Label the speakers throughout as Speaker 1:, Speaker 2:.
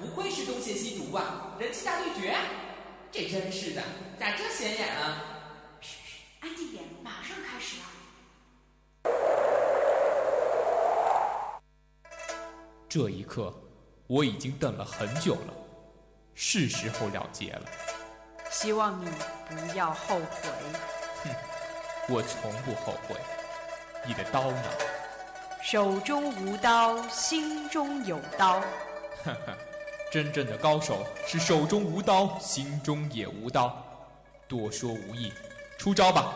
Speaker 1: 不愧是东邪西毒啊，人气大对决！这真是的，咋这显眼啊？
Speaker 2: 嘘嘘，安静点，马上开始了。
Speaker 3: 这一刻，我已经等了很久了，是时候了结了。
Speaker 2: 希望你不要后悔。
Speaker 3: 哼，我从不后悔。你的刀呢？
Speaker 2: 手中无刀，心中有刀。
Speaker 3: 呵呵，真正的高手是手中无刀，心中也无刀。多说无益，出招吧！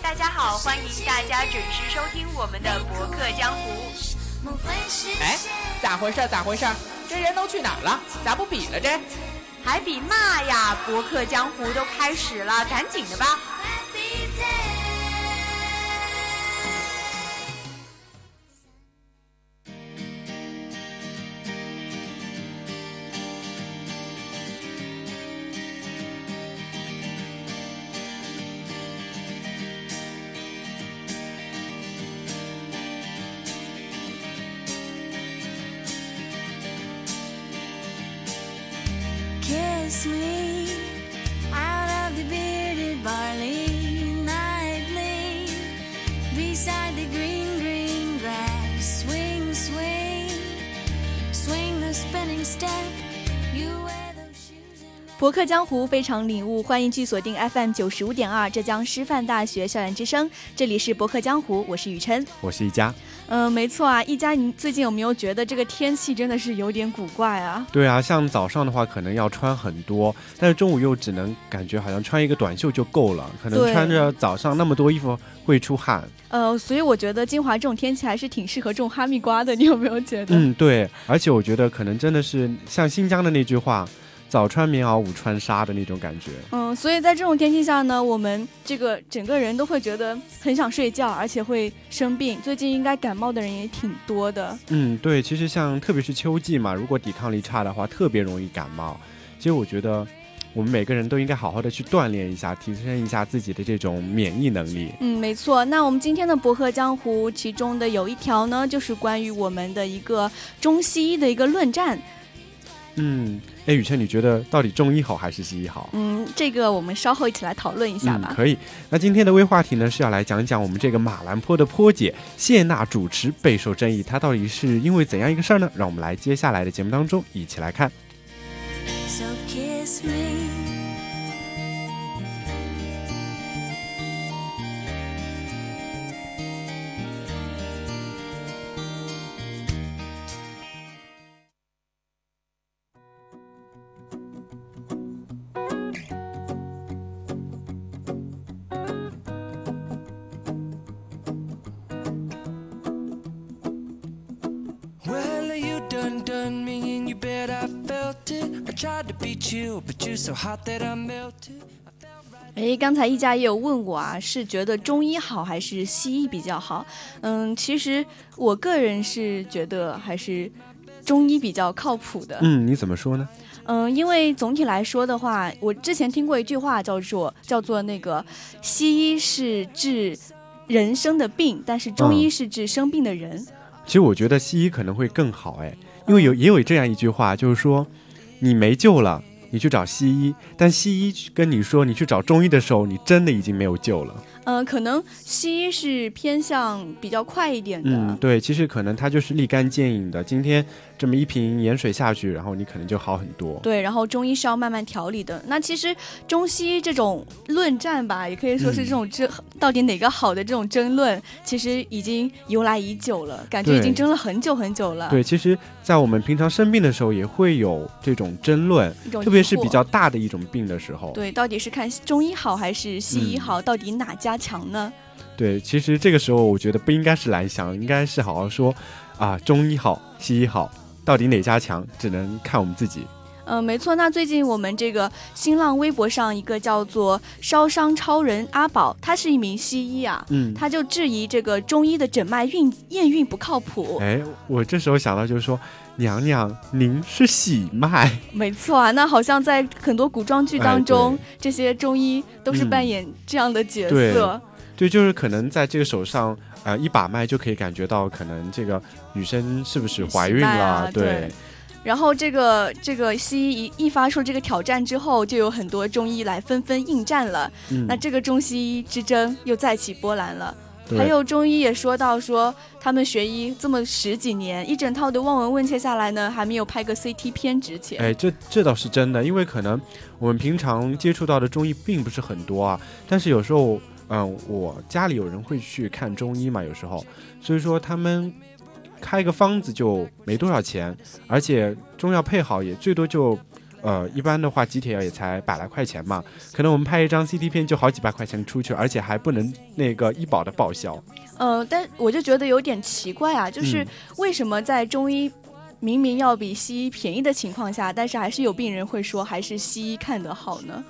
Speaker 2: 大家好，欢迎大家准时收听我们的博客江湖。
Speaker 1: 哎，咋回事？咋回事？这人都去哪儿了？咋不比了这？
Speaker 2: 还比嘛呀？博客江湖都开始了，赶紧的吧
Speaker 4: 博客江湖非常领悟，欢迎去锁定 FM 九十五点二浙江师范大学校园之声，这里是博客江湖，我是雨琛。
Speaker 5: 我是一佳。
Speaker 4: 嗯、没错啊，一佳，你最近有没有觉得这个天气真的是有点古怪啊？
Speaker 5: 对啊，像早上的话可能要穿很多，但是中午又只能感觉好像穿一个短袖就够了，可能穿着早上那么多衣服会出汗。
Speaker 4: 呃，所以我觉得金华这种天气还是挺适合种哈密瓜的，你有没有觉得？
Speaker 5: 嗯，对，而且我觉得可能真的是像新疆的那句话“早穿棉袄，午穿纱”的那种感觉。
Speaker 4: 嗯，所以在这种天气下呢，我们这个整个人都会觉得很想睡觉，而且会生病。最近应该感冒的人也挺多的。
Speaker 5: 嗯，对，其实像特别是秋季嘛，如果抵抗力差的话，特别容易感冒。其实我觉得我们每个人都应该好好的去锻炼一下，提升一下自己的这种免疫能力。
Speaker 4: 嗯，没错。那我们今天的博客江湖，其中的有一条呢，就是关于我们的一个中西医的一个论战。
Speaker 5: 嗯，哎，雨倩，你觉得到底中医好还是西医好？
Speaker 4: 嗯，这个我们稍后一起来讨论一下吧。
Speaker 5: 嗯，可以。那今天的微话题呢，是要来讲讲我们这个马兰坡的坡姐谢娜主持备受争议，她到底是因为怎样一个事儿呢？让我们来接下来的节目当中一起来看。
Speaker 6: so kiss me
Speaker 4: 诶，刚才一家也有问我啊，是觉得中医好还是西医比较好？嗯，其实我个人是觉得还是中医比较靠谱的。
Speaker 5: 嗯，你怎么说呢？
Speaker 4: 嗯，因为总体来说的话，我之前听过一句话，叫做叫做那个西医是治人生的病，但是中医是治生病的人。
Speaker 5: 其实我觉得西医可能会更好，哎，因为有也有这样一句话，就是说你没救了，你去找西医，但西医跟你说你去找中医的时候，你真的已经没有救了。
Speaker 4: 嗯，可能西医是偏向比较快一点的。
Speaker 5: 嗯，对，其实可能它就是立竿见影的，今天这么一瓶盐水下去，然后你可能就好很多。
Speaker 4: 对，然后中医是要慢慢调理的。那其实中西医这种论战吧，也可以说是
Speaker 5: 嗯
Speaker 4: 这种争、到底哪个好的这种争论，其实已经由来已久了，感觉已经争了很久很久了。
Speaker 5: 对，其实，在我们平常生病的时候，也会有这种争论，
Speaker 4: 种
Speaker 5: 特别是比较大的一种病的时候。
Speaker 4: 对，到底是看中医好还是西医
Speaker 5: 嗯
Speaker 4: 好？到底哪家加强呢？
Speaker 5: 对，其实这个时候我觉得不应该是来翔，应该是好好说，啊，中医好，西医好，到底哪家强，只能看我们自己。
Speaker 4: 嗯，没错。那最近我们这个新浪微博上一个叫做“烧伤超人”阿宝，他是一名西医啊，
Speaker 5: 嗯，
Speaker 4: 他就质疑这个中医的诊脉运验孕不靠谱。
Speaker 5: 哎，我这时候想到就是说，娘娘您是喜脉，
Speaker 4: 没错啊，那好像在很多古装剧当中，
Speaker 5: 哎
Speaker 4: 这些中医都是
Speaker 5: 嗯
Speaker 4: 扮演这样的角
Speaker 5: 对
Speaker 4: 色。
Speaker 5: 对，就是可能在这个手上，呃，一把脉就可以感觉到，可能这个女生是不是怀孕了？
Speaker 4: 啊对然后这个这个西医一一发出这个挑战之后，就有很多中医来纷纷应战了。
Speaker 5: 嗯，
Speaker 4: 那这个中西医之争又再起波澜了。还有中医也说到说，他们学医这么十几年，一整套的望闻问切下来呢，还没有拍个 CT 片值钱。
Speaker 5: 哎，这这倒是真的，因为可能我们平常接触到的中医并不是很多啊，但是有时候，嗯，我家里有人会去看中医嘛，有时候，所以说他们开个方子就没多少钱，而且中药配好也最多就，呃，一般的话几帖药也才百来块钱嘛，可能我们拍一张 CT 片就好几百块钱出去，而且还不能那个医保的报销。
Speaker 4: 呃，但我就觉得有点奇怪啊，就是
Speaker 5: 嗯
Speaker 4: 为什么在中医明明要比西医便宜的情况下，但是还是有病人会说还是西医看得好呢？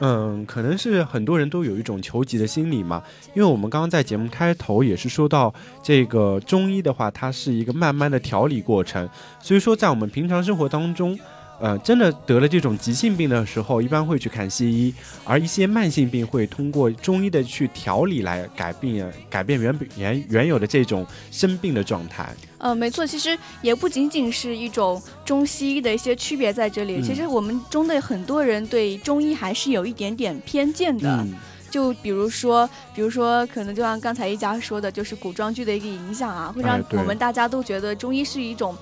Speaker 5: 嗯，可能是很多人都有一种求急的心理嘛，因为我们刚刚在节目开头也是说到，这个中医的话，它是一个慢慢的调理过程，所以说在我们平常生活当中，呃，真的得了这种急性病的时候，一般会去看西医，而一些慢性病会通过中医的去调理来改变改变原原原有的这种生病的状态。
Speaker 4: 呃，没错，其实也不仅仅是一种中西医的一些区别在这里，
Speaker 5: 嗯
Speaker 4: 其实我们中的很多人对中医还是有一点点偏见的。
Speaker 5: 嗯，
Speaker 4: 就比如说，比如说，可能就像刚才一家说的，就是古装剧的一个影响啊，会让我们大家都觉得中医是一种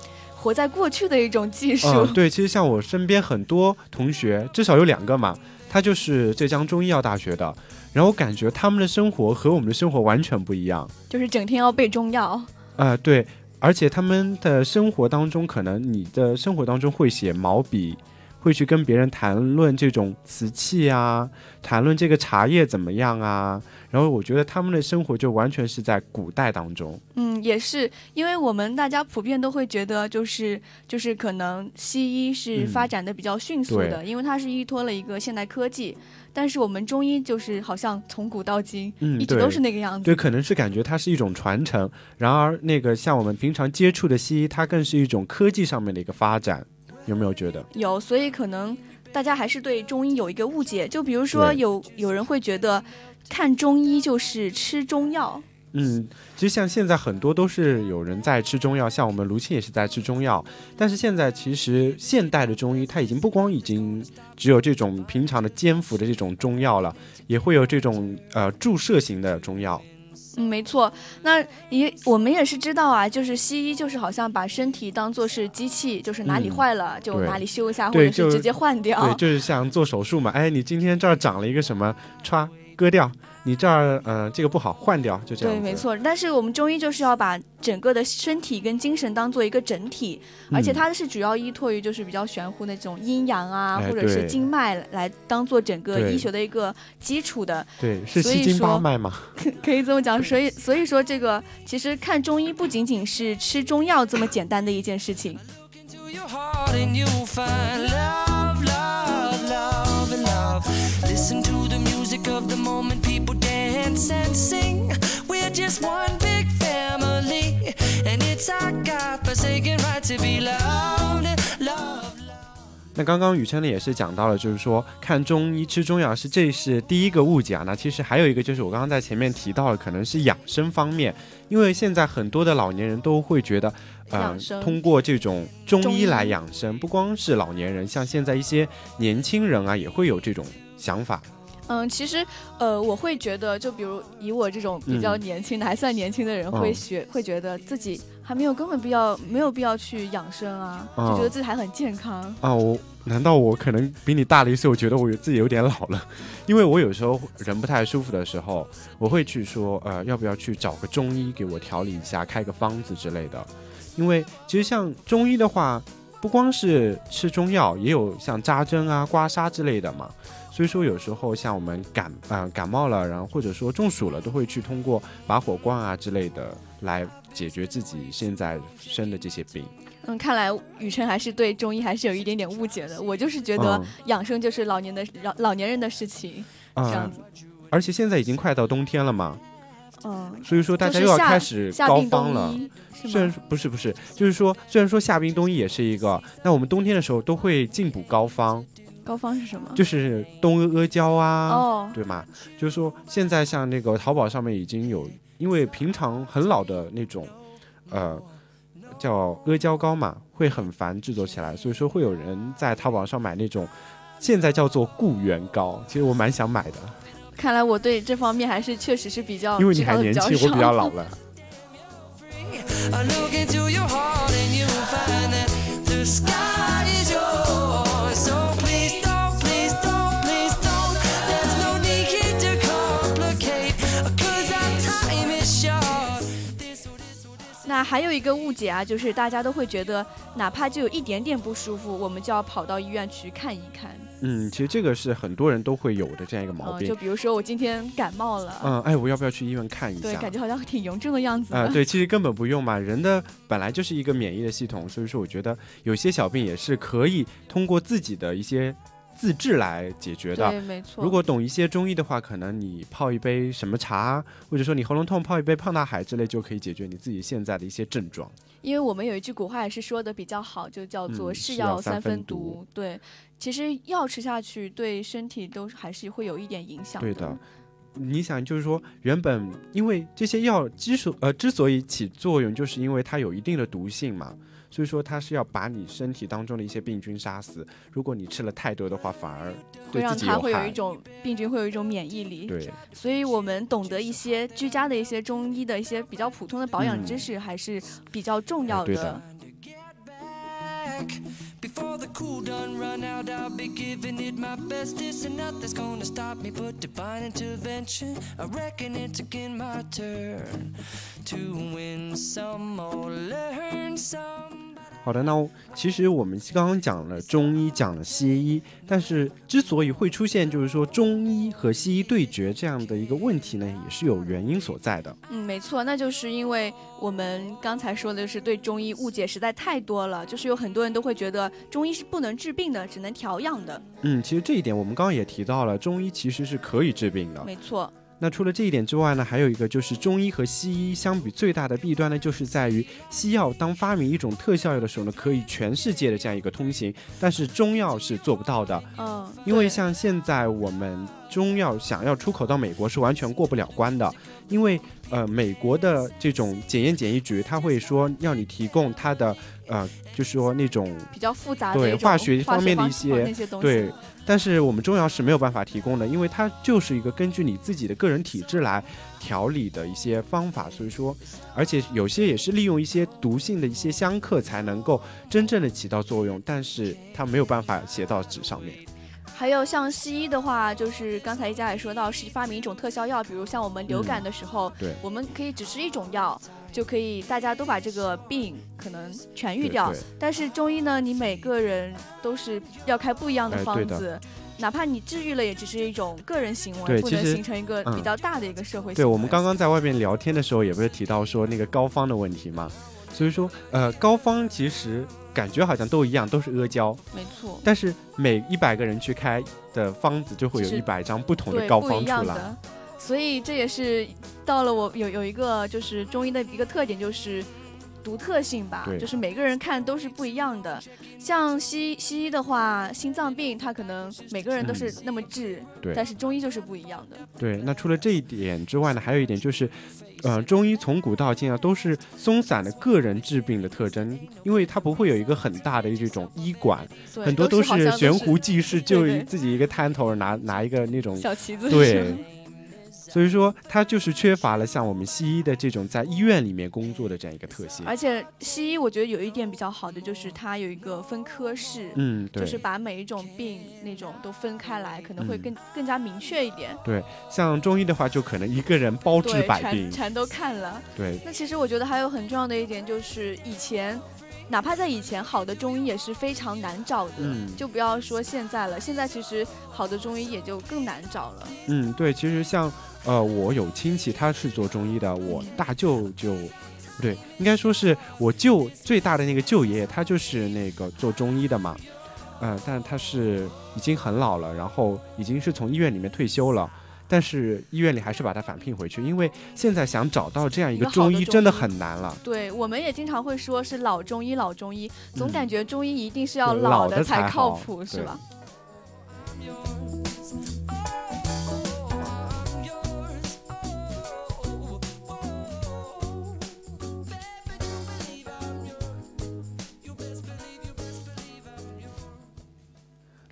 Speaker 4: 活在过去的一种技术。
Speaker 5: 嗯，对，其实像我身边很多同学，至少有两个嘛，他就是浙江中医药大学的，然后我感觉他们的生活和我们的生活完全不一样。
Speaker 4: 就是整天要背中药。
Speaker 5: 啊，对，而且他们的生活当中，可能你的生活当中会写毛笔，会去跟别人谈论这种瓷器啊，谈论这个茶叶怎么样啊。然后我觉得他们的生活就完全是在古代当中。
Speaker 4: 嗯，也是，因为我们大家普遍都会觉得，就是就是可能西医是
Speaker 5: 嗯
Speaker 4: 发展的比较迅速的，因为它是依托了一个现代科技，但是我们中医就是好像从古到今、
Speaker 5: 嗯
Speaker 4: 一直都是那个样子。
Speaker 5: 对，可能是感觉它是一种传承，然而那个像我们平常接触的西医，它更是一种科技上面的一个发展，有没有觉得？
Speaker 4: 有，所以可能大家还是对中医有一个误解，就比如说有有人会觉得看中医就是吃中药。
Speaker 5: 嗯，其实像现在很多都是有人在吃中药，像我们卢青也是在吃中药。但是现在其实现代的中医，它已经不光已经只有这种平常的煎服的这种中药了，也会有这种呃注射型的中药。
Speaker 4: 嗯，没错。那也我们也是知道啊，就是西医就是好像把身体当做是机器，就是哪里
Speaker 5: 嗯
Speaker 4: 坏了、就哪里修一下，或者是直接换掉。
Speaker 5: 对，就是像做手术嘛，哎，你今天这儿长了一个什么，歘割掉，你这儿呃这个不好换掉，就这样
Speaker 4: 对，没错。但是我们中医就是要把整个的身体跟精神当做一个整体，而且
Speaker 5: 嗯
Speaker 4: 它是主要依托于就是比较玄乎那种阴阳啊，
Speaker 5: 哎
Speaker 4: 或者是经脉来当做整个医学的一个基础的，
Speaker 5: 对，是七经八脉嘛。
Speaker 4: 可以这么讲。所以所以说这个其实看中医不仅仅是吃中药这么简单的一件事情。
Speaker 7: Dance and sing. We're just one big family, and it's our God-forsaken right to be loved, loved.
Speaker 5: 那刚刚雨琛呢也是讲到了，就是说看中医吃中药是这是第一个误解啊。那其实还有一个就是我刚刚在前面提到了，可能是养生方面，因为现在很多的老年人都会觉得，通过这种中
Speaker 4: 医
Speaker 5: 来养生，不光是老年人，像现在一些年轻人啊也会有这种想法。
Speaker 4: 嗯，其实，呃，我会觉得，就比如以我这种比较
Speaker 5: 嗯
Speaker 4: 年轻的，还算年轻的人，会
Speaker 5: 嗯
Speaker 4: 学，会觉得自己还没有根本必要，没有必要去养生啊，就觉
Speaker 5: 嗯
Speaker 4: 得自己还很健康。
Speaker 5: 啊，我难道我可能比你大了一岁？我觉得我自己有点老了，因为我有时候人不太舒服的时候，我会去说，呃，要不要去找个中医给我调理一下，开个方子之类的。因为其实像中医的话，不光是吃中药，也有像扎针啊、刮痧之类的嘛。所以说有时候像我们感啊、感冒了，然后或者说中暑了，都会去通过拔火罐啊之类的来解决自己现在生的这些病。
Speaker 4: 嗯，看来雨辰还是对中医还是有一点点误解的。我就是觉得
Speaker 5: 嗯
Speaker 4: 养生就是老年的老老年人的事情，这样
Speaker 5: 啊、
Speaker 4: 子。
Speaker 5: 而且现在已经快到冬天了嘛，
Speaker 4: 嗯，
Speaker 5: 所以说大家又要开始高方了。虽然不是不是，就是说虽然说夏冰冬医也是一个，那我们冬天的时候都会进补膏方，
Speaker 4: 膏方是什么？
Speaker 5: 就是东阿阿胶啊，
Speaker 4: 哦，
Speaker 5: 对吗？就是说现在像那个淘宝上面已经有，因为平常很老的那种，呃，叫阿胶膏嘛，会很烦制作起来，所以说会有人在淘宝上买那种，现在叫做固元膏，其实我蛮想买的，
Speaker 4: 看来我对这方面还是确实是比较
Speaker 5: 因为你还年轻，我比较老了。
Speaker 7: I look into your heart and you'll find that the sky
Speaker 4: 那还有一个误解啊，就是大家都会觉得，哪怕就有一点点不舒服，我们就要跑到医院去看一看。
Speaker 5: 嗯，其实这个是很多人都会有的这样一个毛
Speaker 4: 嗯，
Speaker 5: 病
Speaker 4: 就。比如说我今天感冒了，
Speaker 5: 嗯，哎，我要不要去医院看一下对，
Speaker 4: 感觉好像挺严重的样子。
Speaker 5: 啊、对，其实根本不用嘛，人的本来就是一个免疫的系统，所以说我觉得有些小病也是可以通过自己的一些自制来解决的。
Speaker 4: 对，没错。
Speaker 5: 如果懂一些中医的话，可能你泡一杯什么茶，或者说你喉咙痛泡一杯胖大海之类，就可以解决你自己现在的一些症状。
Speaker 4: 因为我们有一句古话也是说的比较好，就叫做“
Speaker 5: 嗯
Speaker 4: 是
Speaker 5: 是药三
Speaker 4: 分
Speaker 5: 毒
Speaker 4: 对，其实药吃下去对身体都还是会有一点影响
Speaker 5: 对的。你想，就是说，原本因为这些药之所呃之所以起作用，就是因为它有一定的毒性嘛，所以说它是要把你身体当中的一些病菌杀死。如果你吃了太多的话，反而
Speaker 4: 会让它会有一种病菌会有一种免疫力。
Speaker 5: 对，
Speaker 4: 所以我们懂得一些居家的一些中医的一些比较普通的保养
Speaker 5: 嗯
Speaker 4: 知识，还是比较重要
Speaker 5: 的.
Speaker 7: Before the cool done run out, I'll be giving it my best. This and nothing's gonna stop me but divine intervention. I reckon it's again my turn to win some or learn some.
Speaker 5: 好的，那其实我们刚刚讲了中医，讲了西医，但是之所以会出现就是说中医和西医对决这样的一个问题呢，也是有原因所在的。
Speaker 4: 嗯，没错，那就是因为我们刚才说的就是对中医误解实在太多了，就是有很多人都会觉得中医是不能治病的，只能调养的。
Speaker 5: 嗯，其实这一点我们刚刚也提到了，中医其实是可以治病的。
Speaker 4: 没错，
Speaker 5: 那除了这一点之外呢，还有一个就是中医和西医相比最大的弊端呢，就是在于西药当发明一种特效药的时候呢，可以全世界的这样一个通行，但是中药是做不到的。
Speaker 4: 嗯，
Speaker 5: 因为像现在我们中药想要出口到美国是完全过不了关的，因为呃美国的这种检验检疫局，他会说要你提供它的呃，就是说那种
Speaker 4: 比较复杂的
Speaker 5: 对化学方面的一些
Speaker 4: 些，
Speaker 5: 对，但是我们中药是没有办法提供的，因为它就是一个根据你自己的个人体质来调理的一些方法，所以说，而且有些也是利用一些毒性的一些相克才能够真正的起到作用，但是它没有办法写到纸上面。
Speaker 4: 还有像西医的话，就是刚才一家也说到，是发明一种特效药，比如像我们流感的时候，
Speaker 5: 嗯对
Speaker 4: 我们可以只吃一种药，就可以大家都把这个病可能痊愈掉。但是中医呢，你每个人都是要开不一样的方子。哪怕你治愈了，也只是一种个人行为，不能形成一个
Speaker 5: 嗯
Speaker 4: 比较大的一个社会行为。
Speaker 5: 对，我们刚刚在外面聊天的时候，也不是提到说那个膏方的问题嘛，所以说，呃，膏方其实感觉好像都一样，都是阿胶，
Speaker 4: 没错，
Speaker 5: 但是每一百个人去开的方子就会有一百张不同的膏方出来。
Speaker 4: 所以这也是到了我有有一个就是中医的一个特点，就是独特性吧，就是每个人看都是不一样的。像西西医的话，心脏病它可能每个人都是那么治，
Speaker 5: 嗯对
Speaker 4: 但是中医就是不一样的。
Speaker 5: 对，那除了这一点之外呢，还有一点就是，呃，中医从古到今啊都是松散的个人治病的特征，因为它不会有一个很大的这种医馆，很多
Speaker 4: 都是
Speaker 5: 悬壶济世，就自己一个摊头拿拿一个那种，
Speaker 4: 小旗子。
Speaker 5: 对。所以说，它就是缺乏了像我们西医的这种在医院里面工作的这样一个特性。
Speaker 4: 而且西医我觉得有一点比较好的就是它有一个分科室。
Speaker 5: 嗯，对。
Speaker 4: 就是把每一种病那种都分开来，可能会
Speaker 5: 嗯
Speaker 4: 更、更加明确一点。
Speaker 5: 对像中医的话，就可能一个人包治，百病
Speaker 4: 全。全都看了。
Speaker 5: 对，
Speaker 4: 那其实我觉得还有很重要的一点就是，以前哪怕在以前，好的中医也是非常难找的，
Speaker 5: 嗯
Speaker 4: 就不要说现在了。现在其实好的中医也就更难找了。
Speaker 5: 嗯，对，其实像呃，我有亲戚他是做中医的，我
Speaker 4: 嗯
Speaker 5: 大舅舅，不对，应该说是我舅最大的那个舅爷爷，他就是那个做中医的嘛，呃，但他是已经很老了，然后已经是从医院里面退休了。但是医院里还是把他返聘回去，因为现在想找到这样一个
Speaker 4: 中
Speaker 5: 中医真的很难了。
Speaker 4: 对，我们也经常会说是老中医，老中医，总
Speaker 5: 嗯
Speaker 4: 感觉中医一定是要
Speaker 5: 老
Speaker 4: 的
Speaker 5: 的才
Speaker 4: 靠谱，是吧？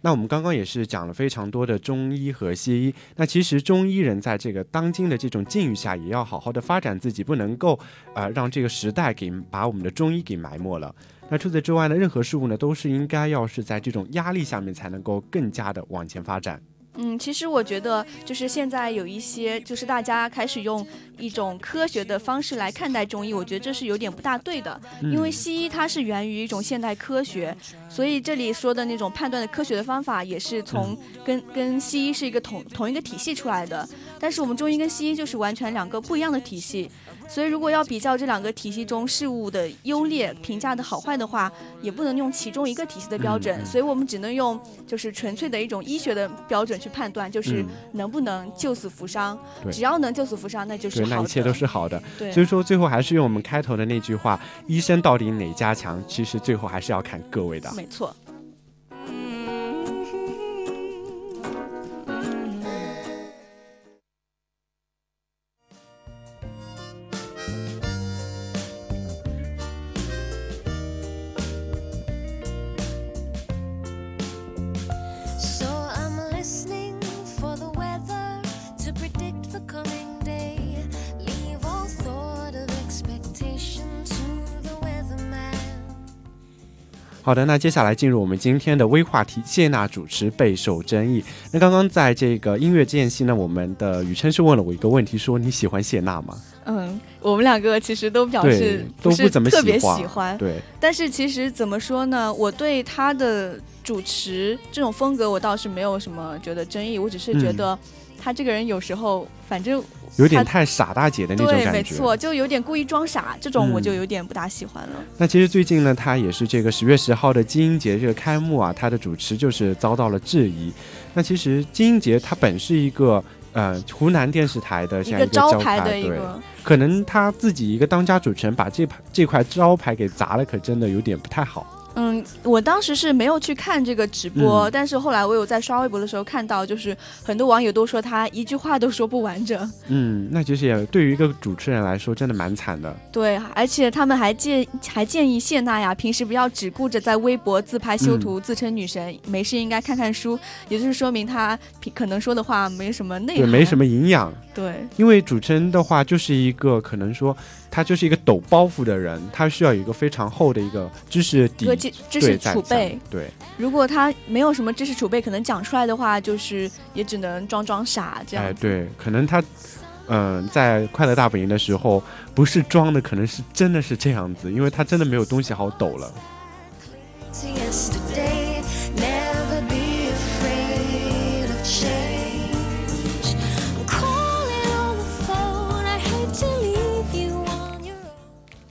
Speaker 5: 那我们刚刚也是讲了非常多的中医和西医，那其实中医人在这个当今的这种境遇下，也要好好的发展自己，不能够呃让这个时代给把我们的中医给埋没了。那除此之外呢，任何事物呢都是应该要是在这种压力下面才能够更加的往前发展。
Speaker 4: 嗯，其实我觉得就是现在有一些，就是大家开始用一种科学的方式来看待中医，我觉得这是有点不大对的。因为西医它是源于一种现代科学，所以这里说的那种判断的科学的方法，也是从跟跟西医是一个同同一个体系出来的。但是我们中医跟西医就是完全两个不一样的体系。所以，如果要比较这两个体系中事物的优劣、评价的好坏的话，也不能用其中一个体系的标准，所以我们只能用就是纯粹的一种医学的标准去判断，就是
Speaker 5: 嗯
Speaker 4: 能不能救死扶伤。
Speaker 5: 对
Speaker 4: 只要能救死扶伤，那就是
Speaker 5: 对，
Speaker 4: 好的。
Speaker 5: 那一切都是好的。
Speaker 4: 对。
Speaker 5: 所以说，最后还是用我们开头的那句话：医生到底哪家强？其实最后还是要看各位的。
Speaker 4: 没错。
Speaker 5: 好的，那接下来进入我们今天的微话题，谢娜主持备受争议。那刚刚在这个音乐间隙呢，我们的雨琛是问了我一个问题，说你喜欢谢娜吗？
Speaker 4: 嗯，我们两个其实都表示，
Speaker 5: 都
Speaker 4: 不
Speaker 5: 怎么
Speaker 4: 特别
Speaker 5: 喜欢。对，
Speaker 4: 但是其实怎么说呢？我对她的主持这种风格，我倒是没有什么觉得争议，我只是觉
Speaker 5: 嗯
Speaker 4: 得他这个人有时候反正
Speaker 5: 有点太傻大姐的那种，感觉。
Speaker 4: 对没错，就有点故意装傻，这种我就
Speaker 5: 嗯
Speaker 4: 有点不大喜欢了。
Speaker 5: 那其实最近呢，他也是这个十月十号的金鹰节这个开幕啊，他的主持就是遭到了质疑。那其实金鹰节它本是一个呃湖南电视台的这样
Speaker 4: 一个
Speaker 5: 样招
Speaker 4: 招牌的一
Speaker 5: 对，
Speaker 4: 个，
Speaker 5: 可能他自己一个当家主持人把这牌这块招牌给砸了，可真的有点不太好。
Speaker 4: 嗯，我当时是没有去看这个直播，
Speaker 5: 嗯
Speaker 4: 但是后来我有在刷微博的时候看到，就是很多网友都说他一句话都说不完整。
Speaker 5: 嗯，那其实也对于一个主持人来说，真的蛮惨的。
Speaker 4: 对，而且他们还建还建议谢娜呀，平时不要只顾着在微博自拍修图、自称女神，没事应该看看书，也就是说明她可能说的话没什么内
Speaker 5: 对，
Speaker 4: 涵，
Speaker 5: 没什么营养。
Speaker 4: 对。
Speaker 5: 因为主持人的话，就是一个可能说他就是一个抖包袱的人，他需要有一个非常厚的一个知识底
Speaker 4: 个知知识
Speaker 5: 对在在
Speaker 4: 储备，
Speaker 5: 对，
Speaker 4: 如果他没有什么知识储备，可能讲出来的话，就是也只能装装傻这样。
Speaker 5: 哎对，可能他。嗯，在快乐大本营的时候，不是装的，可能是真的是这样子，因为他真的没有东西好抖了。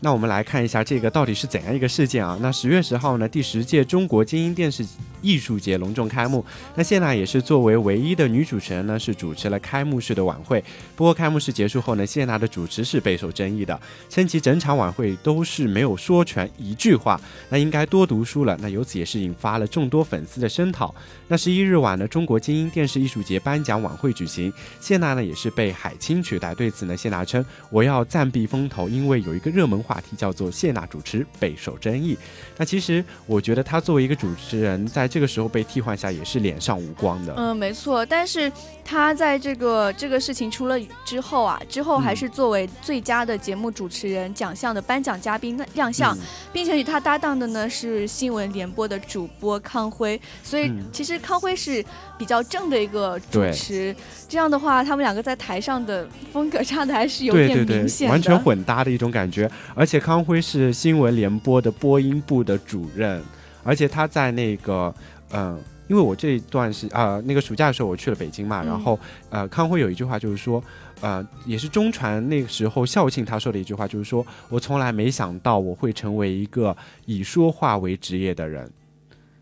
Speaker 5: 那我们来看一下这个到底是怎样一个事件啊？那十月十号呢，第十届中国金鹰电视艺术节隆重开幕。那谢娜也是作为唯一的女主持人呢，是主持了开幕式的晚会。不过开幕式结束后呢，谢娜的主持是备受争议的，称其整场晚会都是没有说全一句话，那应该多读书了。那由此也是引发了众多粉丝的声讨。那十一日晚呢，中国金鹰电视艺术节颁奖晚会举行，谢娜呢也是被海清取代。对此呢，谢娜称我要暂避风头，因为有一个热门话题叫做谢娜主持备受争议。那其实我觉得她作为一个主持人，在这个时候被替换下也是脸上无光的。
Speaker 4: 嗯，没错，但是她在这个这个事情出了之后啊，之后还
Speaker 5: 嗯
Speaker 4: 是作为最佳的节目主持人奖项的颁奖嘉宾亮相，
Speaker 5: 嗯
Speaker 4: 并且与他搭档的呢是新闻联播的主播康辉，所以
Speaker 5: 嗯
Speaker 4: 其实康辉是比较正的一个主
Speaker 5: 对
Speaker 4: 持，这样的话，他们两个在台上的风格差的还是有点明显，的，
Speaker 5: 完全混搭的一种感觉。而且康辉是新闻联播的播音部的主任，而且他在那个嗯。因为我这一段是呃那个暑假的时候我去了北京嘛，
Speaker 4: 嗯
Speaker 5: 然后呃康辉有一句话就是说，呃也是中传那个时候校庆他说的一句话，就是说我从来没想到我会成为一个以说话为职业的人。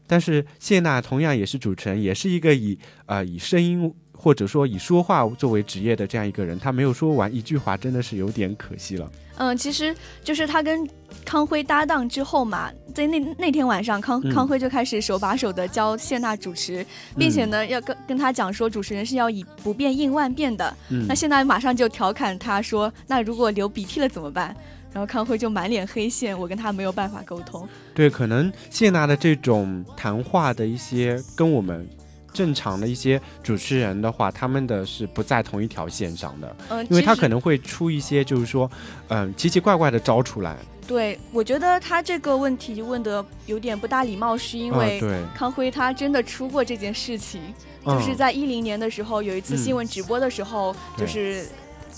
Speaker 5: 但是谢娜同样也是主持人，也是一个以呃以声音或者说以说话作为职业的这样一个人，他没有说完一句话，真的是有点可惜了。
Speaker 4: 嗯，其实就是他跟康辉搭档之后嘛，在那那天晚上，康、
Speaker 5: 嗯
Speaker 4: 康辉就开始手把手的教谢娜主持，并且呢，要跟跟他讲说，主持人是要以不变应万变的。
Speaker 5: 嗯
Speaker 4: 那谢娜马上就调侃他说：“那如果流鼻涕了怎么办？”然后康辉就满脸黑线，我跟他没有办法沟通。
Speaker 5: 对，可能谢娜的这种谈话的一些跟我们正常的一些主持人的话，他们的是不在同一条线上的，
Speaker 4: 嗯、
Speaker 5: 因为他可能会出一些就是说，嗯、奇奇怪怪的招出来。
Speaker 4: 对我觉得他这个问题问的有点不大礼貌，是因
Speaker 5: 啊
Speaker 4: 为，康辉他真的出过这件事情。就是
Speaker 5: 嗯
Speaker 4: 在一零年的时候，有一次
Speaker 5: 嗯
Speaker 4: 新闻直播的时候，
Speaker 5: 对
Speaker 4: 就是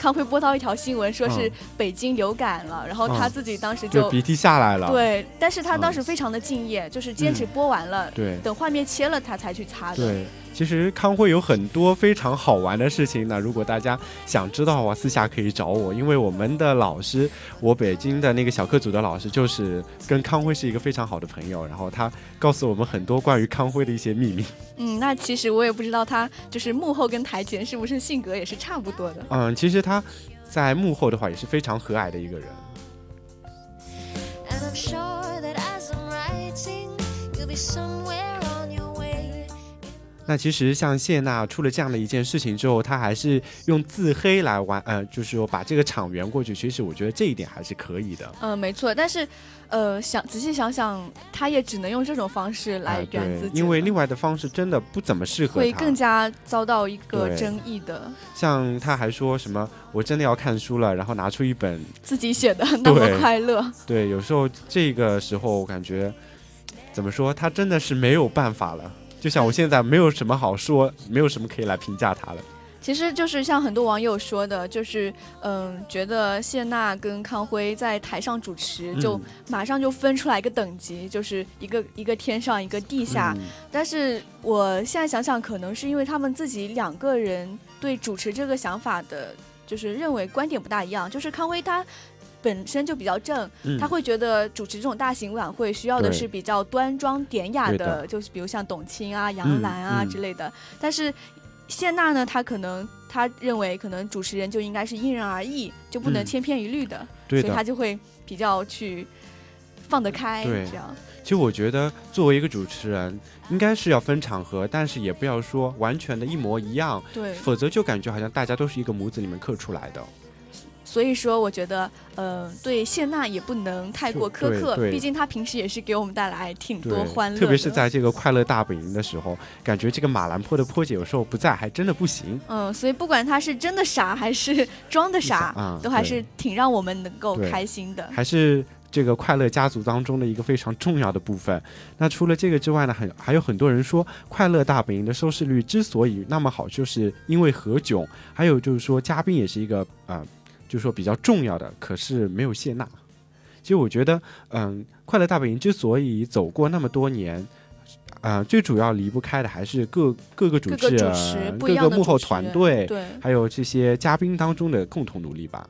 Speaker 4: 康辉播到一条新闻，说是
Speaker 5: 嗯
Speaker 4: 北京流感了，然后他自己当时就、
Speaker 5: 就鼻涕下来了。
Speaker 4: 对，但是他当
Speaker 5: 嗯。
Speaker 4: 时非常的敬业，就是坚持播完了，
Speaker 5: 对。
Speaker 4: 等画面切了他才去擦的。
Speaker 5: 对，其实康辉有很多非常好玩的事情呢。如果大家想知道的话，私下可以找我，因为我们的老师，我北京的那个小课组的老师，就是跟康辉是一个非常好的朋友，然后他告诉我们很多关于康辉的一些秘密。
Speaker 4: 嗯，那其实我也不知道他就是幕后跟台前是不是性格也是差不多的。
Speaker 5: 嗯，其实他在幕后的话也是非常和蔼的一个人。
Speaker 6: And I'm sure that as I'm writing,
Speaker 5: 那其实像谢娜出了这样的一件事情之后，她还是用自黑来完，呃，就是说把这个场圆过去。其实我觉得这一点还是可以的。
Speaker 4: 嗯，没错，但是，呃，想仔细想想，他也只能用这种方式来
Speaker 5: 啊
Speaker 4: 圆自己
Speaker 5: 因为另外的方式真的不怎么适合
Speaker 4: 会。更加遭到一个争议的。
Speaker 5: 像他还说什么，我真的要看书了，然后拿出一本。
Speaker 4: 自己写的那么快乐，
Speaker 5: 对，有时候这个时候我感觉，怎么说，他真的是没有办法了。就像我现在没有什么好说，没有什么可以来评价他了。
Speaker 4: 其实就是像很多网友说的，就是嗯，觉得谢娜跟康辉在台上主持，就
Speaker 5: 嗯
Speaker 4: 马上就分出来一个等级，就是一个一个天上一个地下。
Speaker 5: 嗯
Speaker 4: 但是我现在想想，可能是因为他们自己两个人对主持这个想法的，就是认为观点不大一样。就是康辉他本身就比较正，
Speaker 5: 嗯
Speaker 4: 他会觉得主持这种大型晚会需要的是比较端庄典雅的，
Speaker 5: 的
Speaker 4: 就是比如像董卿啊、杨澜啊
Speaker 5: 嗯
Speaker 4: 之类的。但是谢娜呢，她可能她认为可能主持人就应该是因人而异，就不能
Speaker 5: 嗯
Speaker 4: 千篇一律的，
Speaker 5: 对的。
Speaker 4: 所以她就会比较去放得开，
Speaker 5: 对
Speaker 4: 这样。
Speaker 5: 其实我觉得作为一个主持人，应该是要分场合，但是也不要说完全的一模一样，
Speaker 4: 对，
Speaker 5: 否则就感觉好像大家都是一个模子里面刻出来的。
Speaker 4: 所以说，我觉得，呃，对谢娜也不能太过苛刻，毕竟她平时也是给我们带来挺多欢乐，
Speaker 5: 特别是在这个快乐大本营的时候，感觉这个马兰坡的坡姐有时候不在，还真的不行。
Speaker 4: 嗯，所以不管她是真的傻还是 装的傻，
Speaker 5: 嗯
Speaker 4: 都还是挺让我们能够开心的。
Speaker 5: 还是这个快乐家族当中的一个非常重要的部分。那除了这个之外呢，很还有很多人说，快乐大本营的收视率之所以那么好，就是因为何炅，还有就是说嘉宾也是一个呃，就是说比较重要的，可是没有谢娜。其实我觉得，嗯，快乐大本营之所以走过那么多年。呃，最主要离不开的还是各各个主持人、各个幕后团队，
Speaker 4: 对，
Speaker 5: 还有这些嘉宾当中的共同努力吧。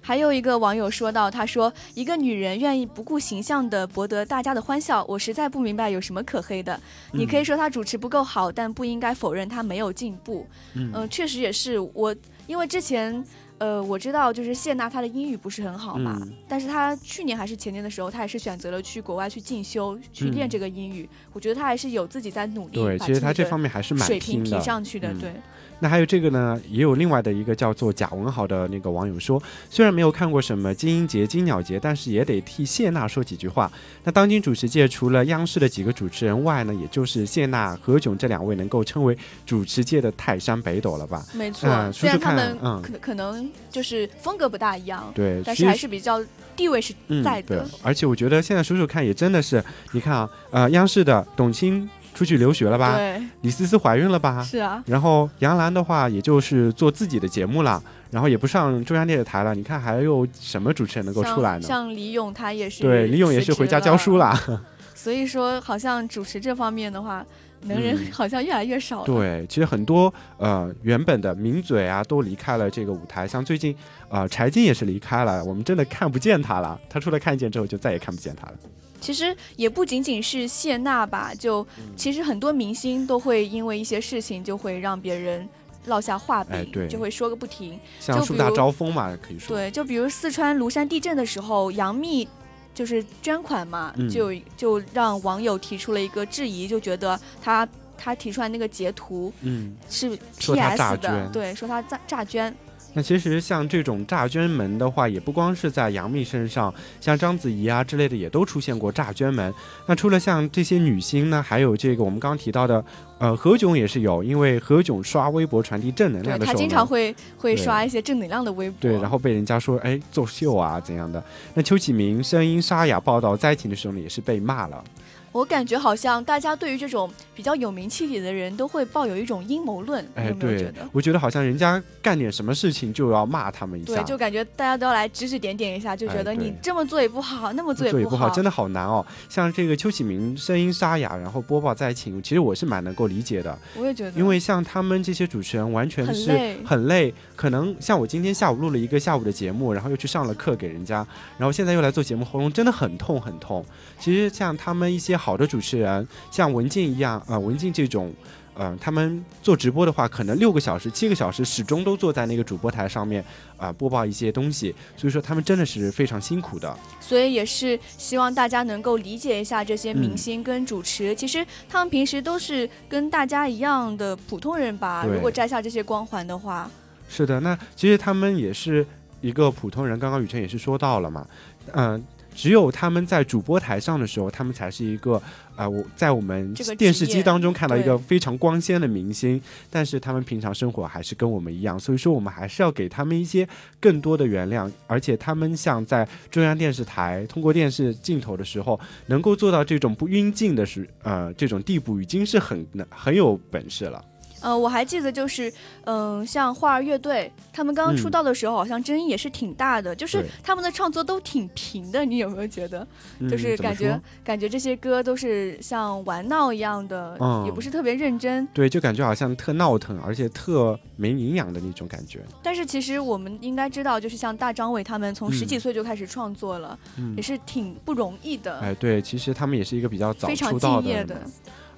Speaker 4: 还有一个网友说到，他说一个女人愿意不顾形象的博得大家的欢笑，我实在不明白有什么可黑的。你可以说她主持不够好，但不应该否认她没有进步。
Speaker 5: 嗯
Speaker 4: 呃确实也是我，因为之前。呃，我知道，就是谢娜她的英语不是很好嘛，
Speaker 5: 嗯
Speaker 4: 但是她去年还是前年的时候，她也是选择了去国外去进修，去练
Speaker 5: 嗯
Speaker 4: 这个英语。我觉得她还是有自己在努力，
Speaker 5: 对，
Speaker 4: 把
Speaker 5: 其实她这方面还是蛮
Speaker 4: 水平提。上去的。
Speaker 5: 嗯
Speaker 4: 对，
Speaker 5: 那还有这个呢，也有另外的一个叫做贾文豪的那个网友说，虽然没有看过什么金鹰节、金鸟节，但是也得替谢娜说几句话。那当今主持界除了央视的几个主持人外呢，也就是谢娜、何炅这两位能够称为主持界的泰山北斗了吧？
Speaker 4: 没错。
Speaker 5: 嗯
Speaker 4: 虽然他们
Speaker 5: 嗯
Speaker 4: 可、可能就是风格不大一样，
Speaker 5: 对，
Speaker 4: 但是还是比较地位是在的。，
Speaker 5: 而且我觉得现在数数看也真的是，你看啊，呃，央视的董卿出去留学了吧？
Speaker 4: 对，
Speaker 5: 李思思怀孕了吧？
Speaker 4: 是啊，
Speaker 5: 然后杨澜的话，也就是做自己的节目了，然后也不上中央电视台了。你看还有什么主持人能够出来呢？
Speaker 4: 像李咏，他也是
Speaker 5: 对，李咏也是回家教书
Speaker 4: 了。所以说，好像主持这方面的话，能人
Speaker 5: 嗯
Speaker 4: 好像越来越少了。
Speaker 5: 对，其实很多呃原本的名嘴啊都离开了这个舞台，像最近呃柴静也是离开了，我们真的看不见他了。他出来看见之后，就再也看不见他了。
Speaker 4: 其实也不仅仅是谢娜吧，就
Speaker 5: 嗯
Speaker 4: 其实很多明星都会因为一些事情就会让别人落下话柄，
Speaker 5: 哎对
Speaker 4: 就会说个不停。
Speaker 5: 像树大
Speaker 4: 就比如
Speaker 5: 招风嘛，可以说。
Speaker 4: 对，就比如四川芦山地震的时候，杨幂就是捐款嘛，
Speaker 5: 嗯
Speaker 4: 就就让网友提出了一个质疑，就觉得她她提出来那个截图
Speaker 5: 嗯，
Speaker 4: 是
Speaker 5: 说她诈
Speaker 4: PS 的，对，说她诈诈捐。
Speaker 5: 那其实像这种诈捐门的话，也不光是在杨幂身上，像章子怡啊之类的也都出现过诈捐门。那除了像这些女星呢，还有这个我们刚刚提到的，呃，何炅也是有，因为何炅刷微博传递正能量的时候
Speaker 4: 他，经常会会刷一些正能量的微博，
Speaker 5: 对，然后被人家说哎作秀啊怎样的。那邱启明声音沙哑报道灾情的时候呢，也是被骂了。
Speaker 4: 我感觉好像大家对于这种比较有名气体的人都会抱有一种阴谋论，
Speaker 5: 哎，对
Speaker 4: 有没有觉得？，
Speaker 5: 我觉得好像人家干点什么事情就要骂他们一下对，
Speaker 4: 就感觉大家都要来指指点点一下，就觉得你这么做也不好，那么做
Speaker 5: 也不好，真的好难哦。像这个邱启明声音沙哑，然后播报灾情，其实我是蛮能够理解的。
Speaker 4: 我也觉得，
Speaker 5: 因为像他们这些主持人，完全是
Speaker 4: 很累
Speaker 5: 很累。可能像我今天下午录了一个下午的节目，然后又去上了课给人家，然后现在又来做节目，喉咙真的很痛很痛。其实像他们一些好的主持人，像文静一样，呃，文静这种。呃，他们做直播的话，可能六个小时、七个小时，始终都坐在那个主播台上面，啊、播报一些东西，所以说他们真的是非常辛苦的。
Speaker 4: 所以也是希望大家能够理解一下这些明
Speaker 5: 嗯
Speaker 4: 星跟主持，其实他们平时都是跟大家一样的普通人吧。如果摘下这些光环的话，
Speaker 5: 是的，那其实他们也是一个普通人。刚刚雨辰也是说到了嘛，嗯、只有他们在主播台上的时候，他们才是一个啊、我在我们电视机当中看到一个非常光鲜的明星，但是他们平常生活还是跟我们一样，所以说我们还是要给他们一些更多的原谅。而且他们像在中央电视台通过电视镜头的时候，能够做到这种不晕镜的是呃这种地步，已经是很很有本事了。
Speaker 4: 呃，我还记得就是，嗯、像花儿乐队，他们刚刚出
Speaker 5: 嗯
Speaker 4: 道的时候，好像争议也是挺大的，就是他们的创作都挺平的，你有没有觉得？
Speaker 5: 嗯
Speaker 4: 就是感觉、感觉这些歌都是像玩闹一样的，
Speaker 5: 嗯
Speaker 4: 也不是特别认真。
Speaker 5: 对，就感觉好像特闹腾，而且特没营养的那种感觉。
Speaker 4: 但是其实我们应该知道，就是像大张伟他们从十
Speaker 5: 嗯
Speaker 4: 几岁就开始创作了，
Speaker 5: 嗯
Speaker 4: 也，是挺不容易的，
Speaker 5: 哎，对，其实他们也是一个比较早
Speaker 4: 非常
Speaker 5: 出道
Speaker 4: 敬业的。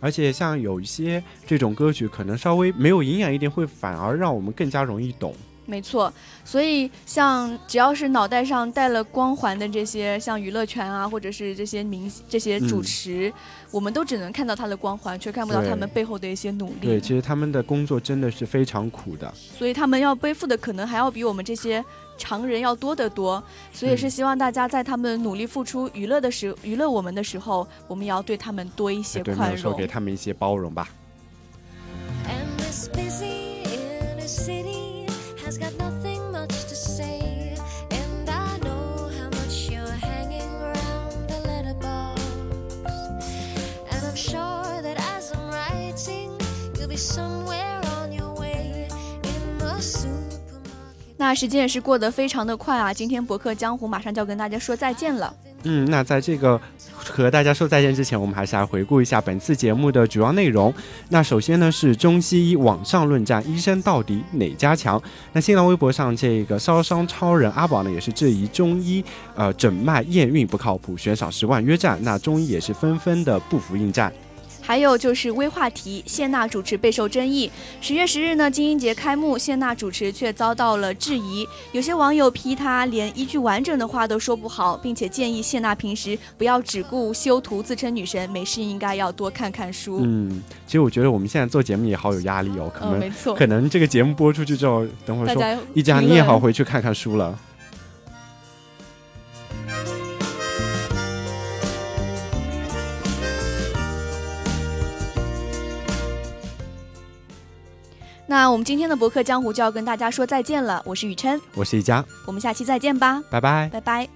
Speaker 5: 而且像有一些这种歌曲，可能稍微没有营养一点，会反而让我们更加容易懂。
Speaker 4: 没错，所以像只要是脑袋上带了光环的这些，像娱乐圈啊，或者是这些明这些主
Speaker 5: 嗯
Speaker 4: 持，我们都只能看到他的光环，却看不到他们背后的一些努力对，
Speaker 5: 其实他们的工作真的是非常苦的。
Speaker 4: 所以他们要背负的可能还要比我们这些常人要多得多。所以是
Speaker 5: 嗯
Speaker 4: 希望大家在他们努力付出娱乐的时娱乐我们的时候，我们也要对他们多一些宽容
Speaker 5: 给。他们一些包容吧。
Speaker 4: 那时间也是过得非常的快啊！今天博客江湖马上就要跟大家说再见了。
Speaker 5: 嗯，那在这个和大家说再见之前，我们还是来回顾一下本次节目的主要内容。那首先呢是中西医网上论战，医生到底哪家强？那新浪微博上这个烧伤超人阿宝呢也是质疑中医呃诊脉验孕不靠谱，悬赏十万约战。那中医也是纷纷的不服应战。
Speaker 4: 还有就是微话题，谢娜主持备受争议。十月十日呢，金鹰节开幕，谢娜主持却遭到了质疑。有些网友批她连一句完整的话都说不好，并且建议谢娜平时不要只顾修图自称女神，没事应该要多看看书。
Speaker 5: 嗯，其实我觉得我们现在做节目也好有压力哦，可
Speaker 4: 嗯，
Speaker 5: 能、
Speaker 4: 没错，
Speaker 5: 可能这个节目播出去之后，等会儿说一家你也好回去看看书了。
Speaker 4: 那我们今天的博客江湖就要跟大家说再见了。我是雨琛，
Speaker 5: 我是一佳，
Speaker 4: 我们下期再见吧，
Speaker 5: 拜拜，
Speaker 4: 拜拜。